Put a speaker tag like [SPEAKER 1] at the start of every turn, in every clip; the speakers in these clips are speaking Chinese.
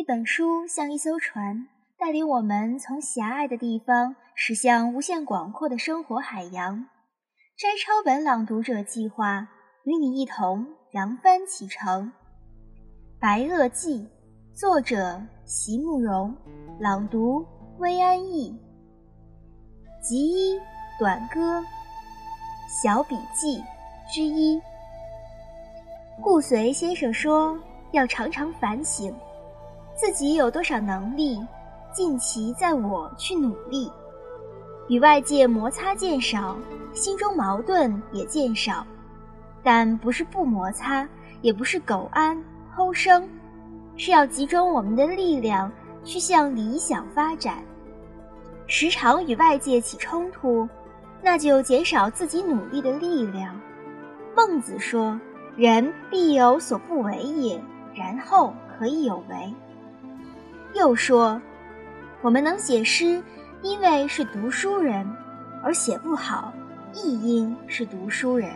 [SPEAKER 1] 一本书像一艘船，带领我们从狭隘的地方驶向无限广阔的生活海洋。摘抄本朗读者计划与你一同扬帆启程。《白垩纪》，作者席慕容，朗读薇安逸。集一短歌小笔记之一。顾随先生说：“要常常反省。”自己有多少能力，尽其在我去努力，与外界摩擦渐少，心中矛盾也渐少，但不是不摩擦，也不是苟安偷生，是要集中我们的力量去向理想发展。时常与外界起冲突，那就减少自己努力的力量。孟子说：“人必有所不为也，然后可以有为。”又说，我们能写诗，因为是读书人；而写不好，亦因是读书人。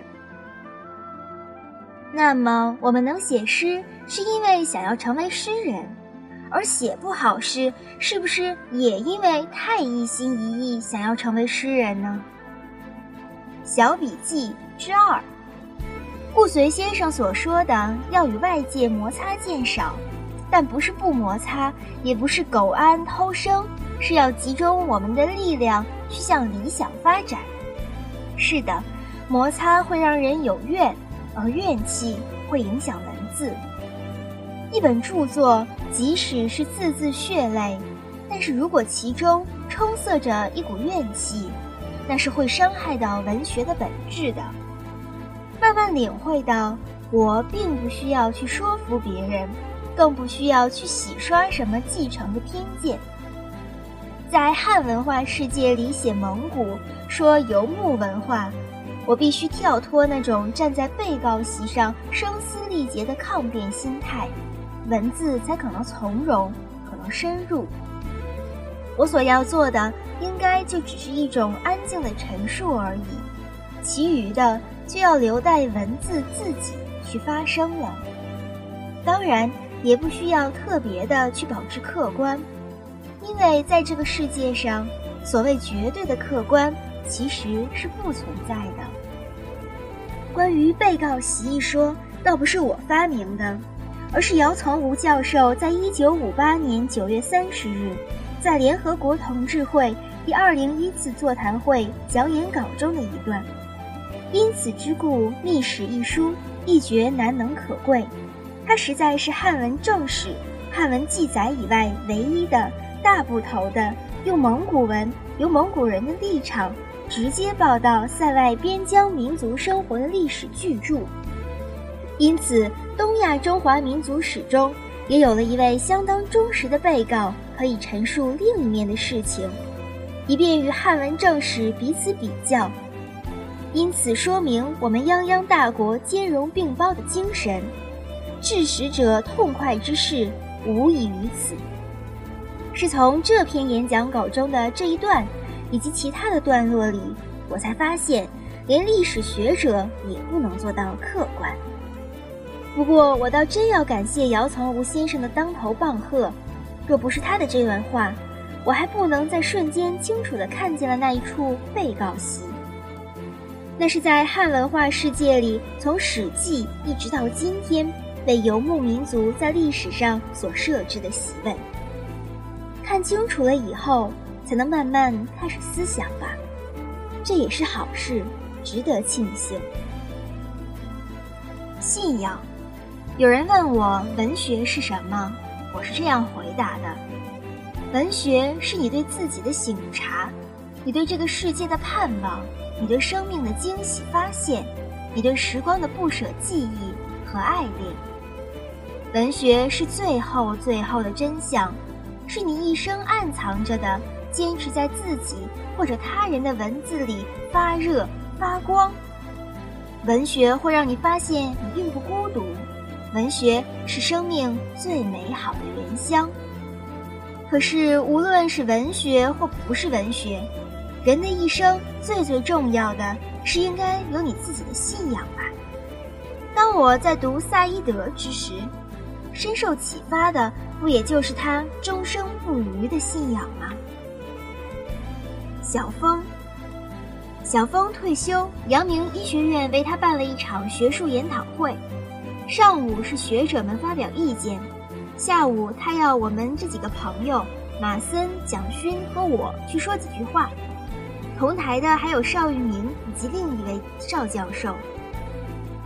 [SPEAKER 1] 那么，我们能写诗，是因为想要成为诗人；而写不好诗，是不是也因为太一心一意想要成为诗人呢？小笔记之二：顾随先生所说的，要与外界摩擦渐少。但不是不摩擦，也不是苟安偷生，是要集中我们的力量去向理想发展。是的，摩擦会让人有怨，而怨气会影响文字。一本著作，即使是字字血泪，但是如果其中充塞着一股怨气，那是会伤害到文学的本质的。慢慢领会到，我并不需要去说服别人。更不需要去洗刷什么继承的偏见。在汉文化世界里写蒙古，说游牧文化，我必须跳脱那种站在被告席上声嘶力竭的抗辩心态，文字才可能从容，可能深入。我所要做的，应该就只是一种安静的陈述而已，其余的就要留待文字自己去发声了。当然。也不需要特别的去保持客观，因为在这个世界上，所谓绝对的客观其实是不存在的。关于被告席一说，倒不是我发明的，而是姚从吾教授在一九五八年九月三十日，在联合国同志会第二零一次座谈会讲演稿中的一段。因此之故，《秘史》一书一绝难能可贵。它实在是汉文正史、汉文记载以外唯一的大部头的用蒙古文、由蒙古人的立场直接报道塞外边疆民族生活的历史巨著。因此，东亚中华民族史中也有了一位相当忠实的被告，可以陈述另一面的事情，以便与汉文正史彼此比较。因此，说明我们泱泱大国兼容并包的精神。致使者痛快之事，无异于此。是从这篇演讲稿中的这一段，以及其他的段落里，我才发现，连历史学者也不能做到客观。不过，我倒真要感谢姚从吾先生的当头棒喝。若不是他的这段话，我还不能在瞬间清楚地看见了那一处被告席。那是在汉文化世界里，从《史记》一直到今天。为游牧民族在历史上所设置的席位，看清楚了以后，才能慢慢开始思想吧。这也是好事，值得庆幸。信仰，有人问我文学是什么，我是这样回答的：文学是你对自己的醒察，你对这个世界的盼望，你对生命的惊喜发现，你对时光的不舍记忆和爱恋。文学是最后最后的真相，是你一生暗藏着的，坚持在自己或者他人的文字里发热发光。文学会让你发现你并不孤独，文学是生命最美好的原乡。可是无论是文学或不是文学，人的一生最最重要的是应该有你自己的信仰吧。当我在读萨伊德之时。深受启发的，不也就是他终生不渝的信仰吗？小峰，小峰退休，阳明医学院为他办了一场学术研讨会。上午是学者们发表意见，下午他要我们这几个朋友马森、蒋勋和我去说几句话。同台的还有邵玉明以及另一位邵教授。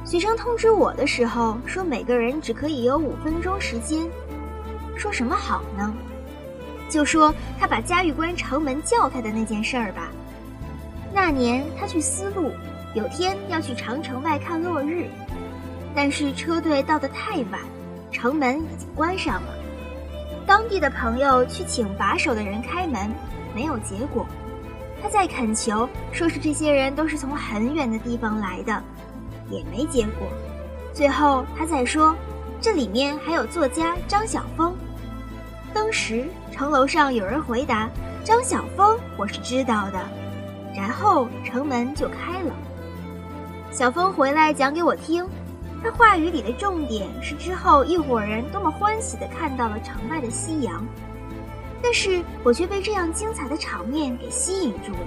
[SPEAKER 1] 学生通知我的时候说，每个人只可以有五分钟时间。说什么好呢？就说他把嘉峪关城门叫开的那件事儿吧。那年他去丝路，有天要去长城外看落日，但是车队到得太晚，城门已经关上了。当地的朋友去请把守的人开门，没有结果。他在恳求，说是这些人都是从很远的地方来的，也没结果。最后他再说，这里面还有作家张晓峰。当时城楼上有人回答：“张晓峰，我是知道的。”然后城门就开了。小峰回来讲给我听，他话语里的重点是之后一伙人多么欢喜地看到了城外的夕阳。但是我却被这样精彩的场面给吸引住了。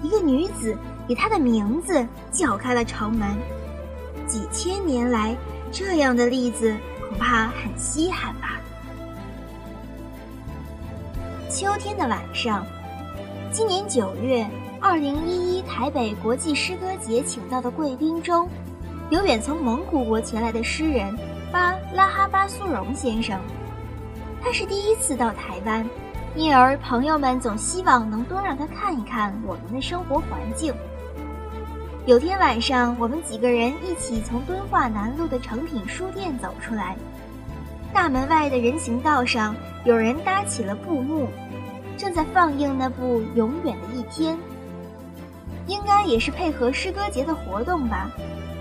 [SPEAKER 1] 一个女子以她的名字叫开了城门，几千年来这样的例子恐怕很稀罕吧。秋天的晚上，今年九月，二零一一台北国际诗歌节请到的贵宾中，有远从蒙古国前来的诗人巴拉哈巴苏荣先生。他是第一次到台湾，因而朋友们总希望能多让他看一看我们的生活环境。有天晚上，我们几个人一起从敦化南路的诚品书店走出来，大门外的人行道上有人搭起了布幕，正在放映那部《永远的一天》，应该也是配合诗歌节的活动吧。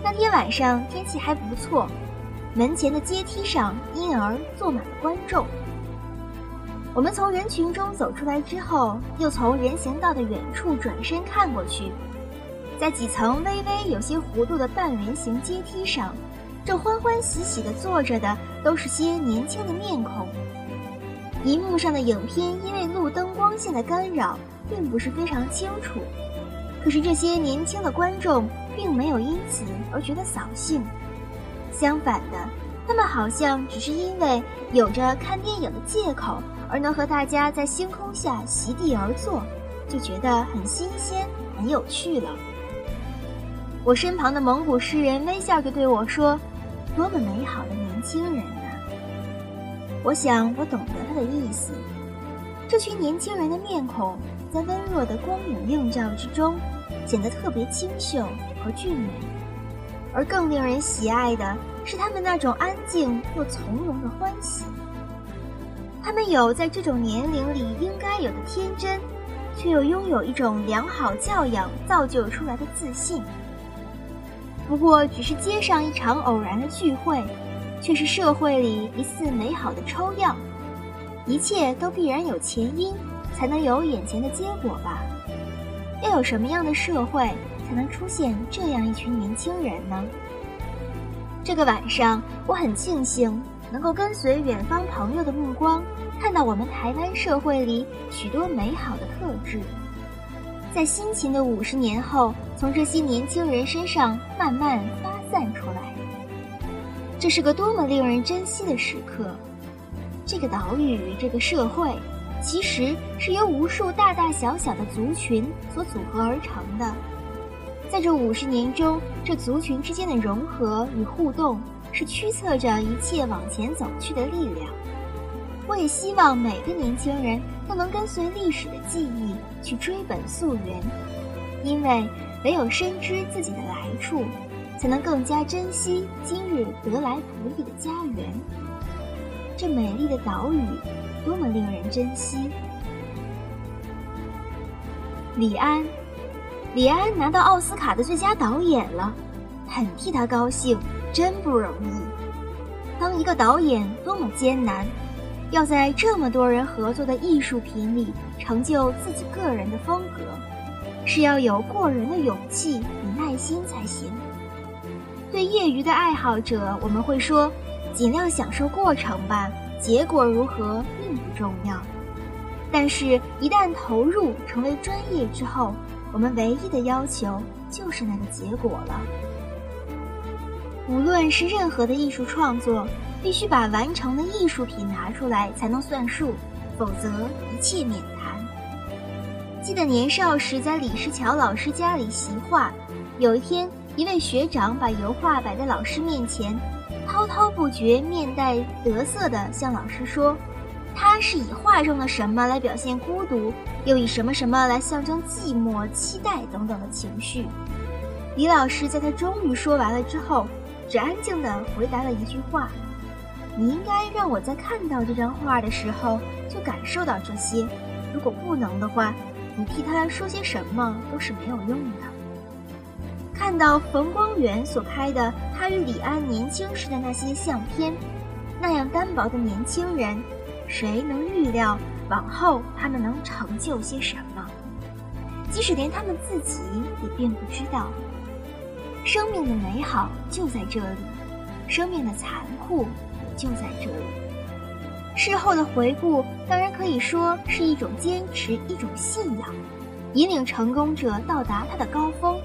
[SPEAKER 1] 那天晚上天气还不错，门前的阶梯上因而坐满了观众。我们从人群中走出来之后，又从人行道的远处转身看过去，在几层微微有些弧度的半圆形阶梯上，正欢欢喜喜地坐着的都是些年轻的面孔。银幕上的影片因为路灯光线的干扰，并不是非常清楚，可是这些年轻的观众并没有因此而觉得扫兴，相反的，他们好像只是因为有着看电影的借口。而能和大家在星空下席地而坐，就觉得很新鲜、很有趣了。我身旁的蒙古诗人微笑着对我说：“多么美好的年轻人啊！”我想我懂得他的意思。这群年轻人的面孔，在温弱的光影映照之中，显得特别清秀和俊美。而更令人喜爱的是他们那种安静又从容的欢喜。他们有在这种年龄里应该有的天真，却又拥有一种良好教养造就出来的自信。不过，只是街上一场偶然的聚会，却是社会里一次美好的抽样。一切都必然有前因，才能有眼前的结果吧？要有什么样的社会，才能出现这样一群年轻人呢？这个晚上，我很庆幸。能够跟随远方朋友的目光，看到我们台湾社会里许多美好的特质，在辛勤的五十年后，从这些年轻人身上慢慢发散出来。这是个多么令人珍惜的时刻！这个岛屿，这个社会，其实是由无数大大小小的族群所组合而成的。在这五十年中，这族群之间的融合与互动。是驱策着一切往前走去的力量。我也希望每个年轻人都能跟随历史的记忆去追本溯源，因为唯有深知自己的来处，才能更加珍惜今日得来不易的家园。这美丽的岛屿，多么令人珍惜！李安，李安拿到奥斯卡的最佳导演了，很替他高兴。真不容易，当一个导演多么艰难，要在这么多人合作的艺术品里成就自己个人的风格，是要有过人的勇气与耐心才行。对业余的爱好者，我们会说，尽量享受过程吧，结果如何并不重要。但是，一旦投入成为专业之后，我们唯一的要求就是那个结果了。无论是任何的艺术创作，必须把完成的艺术品拿出来才能算数，否则一切免谈。记得年少时在李石桥老师家里习画，有一天，一位学长把油画摆在老师面前。滔滔不绝、面带得色地向老师说：“他是以画中的什么来表现孤独，又以什么什么来象征寂寞、期待等等的情绪。”李老师在他终于说完了之后，只安静地回答了一句话：“你应该让我在看到这张画的时候就感受到这些，如果不能的话，你替他说些什么都是没有用的。”看到冯光远所拍的他与李安年轻时的那些相片，那样单薄的年轻人，谁能预料往后他们能成就些什么？即使连他们自己也并不知道。生命的美好就在这里，生命的残酷也就在这里。事后的回顾当然可以说是一种坚持，一种信仰，引领成功者到达他的高峰。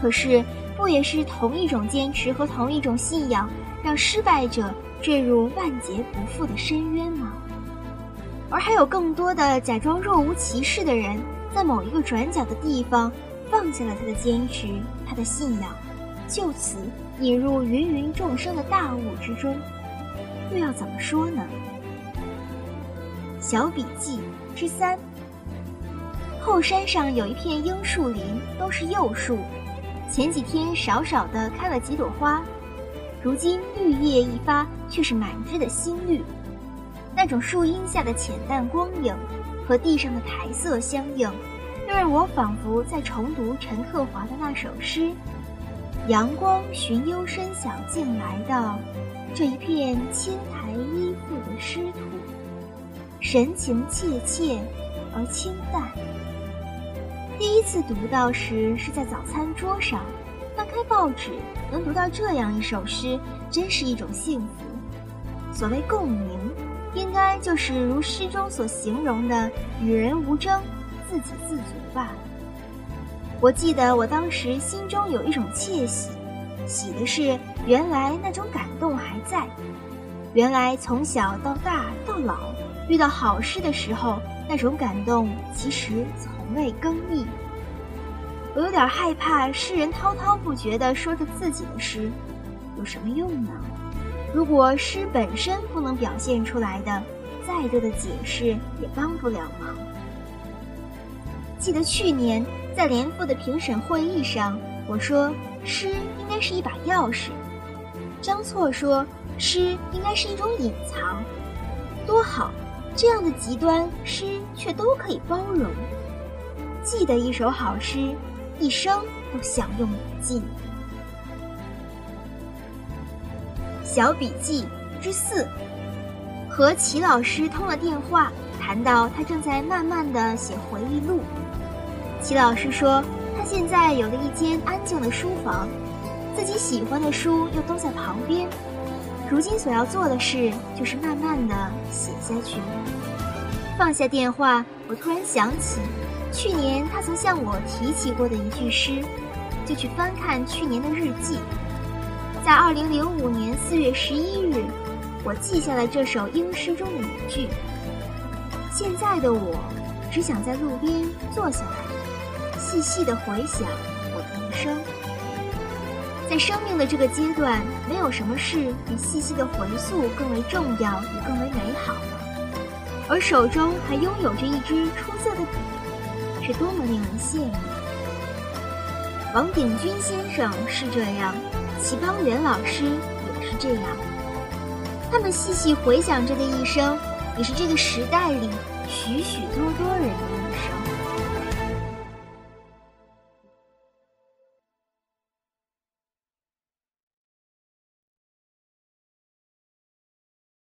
[SPEAKER 1] 可是，不也是同一种坚持和同一种信仰，让失败者坠入万劫不复的深渊吗？而还有更多的假装若无其事的人，在某一个转角的地方，放下了他的坚持，他的信仰，就此引入芸芸众生的大雾之中。又要怎么说呢？小笔记之三：后山上有一片樱树林，都是幼树。前几天少少的开了几朵花，如今绿叶一发，却是满枝的新绿。那种树荫下的浅淡光影，和地上的苔色相应，又让我仿佛在重读陈克华的那首诗：“阳光寻幽深小径来到这一片青苔依附的湿土，神情怯怯而清淡。”第一次读到时是在早餐桌上，翻开报纸，能读到这样一首诗，真是一种幸福。所谓共鸣，应该就是如诗中所形容的“与人无争，自给自足”吧。我记得我当时心中有一种窃喜，喜的是原来那种感动还在，原来从小到大到老，遇到好事的时候，那种感动其实从。未更易，我有点害怕。诗人滔滔不绝地说着自己的诗，有什么用呢？如果诗本身不能表现出来的，再多的解释也帮不了忙。记得去年在联复的评审会议上，我说诗应该是一把钥匙，张错说诗应该是一种隐藏。多好，这样的极端，诗却都可以包容。记得一首好诗，一生都享用不尽。小笔记之四，和齐老师通了电话，谈到他正在慢慢的写回忆录。齐老师说，他现在有了一间安静的书房，自己喜欢的书又都在旁边。如今所要做的事，就是慢慢的写下去。放下电话，我突然想起。去年他曾向我提起过的一句诗，就去翻看去年的日记。在二零零五年四月十一日，我记下了这首英诗中的一句。现在的我，只想在路边坐下来，细细的回想我的一生。在生命的这个阶段，没有什么事比细细的回溯更为重要，也更为美好了。而手中还拥有着一支出色的笔。是多么令人羡慕！王鼎钧先生是这样，齐邦媛老师也是这样。他们细细回想着的一生，也是这个时代里许许多多人。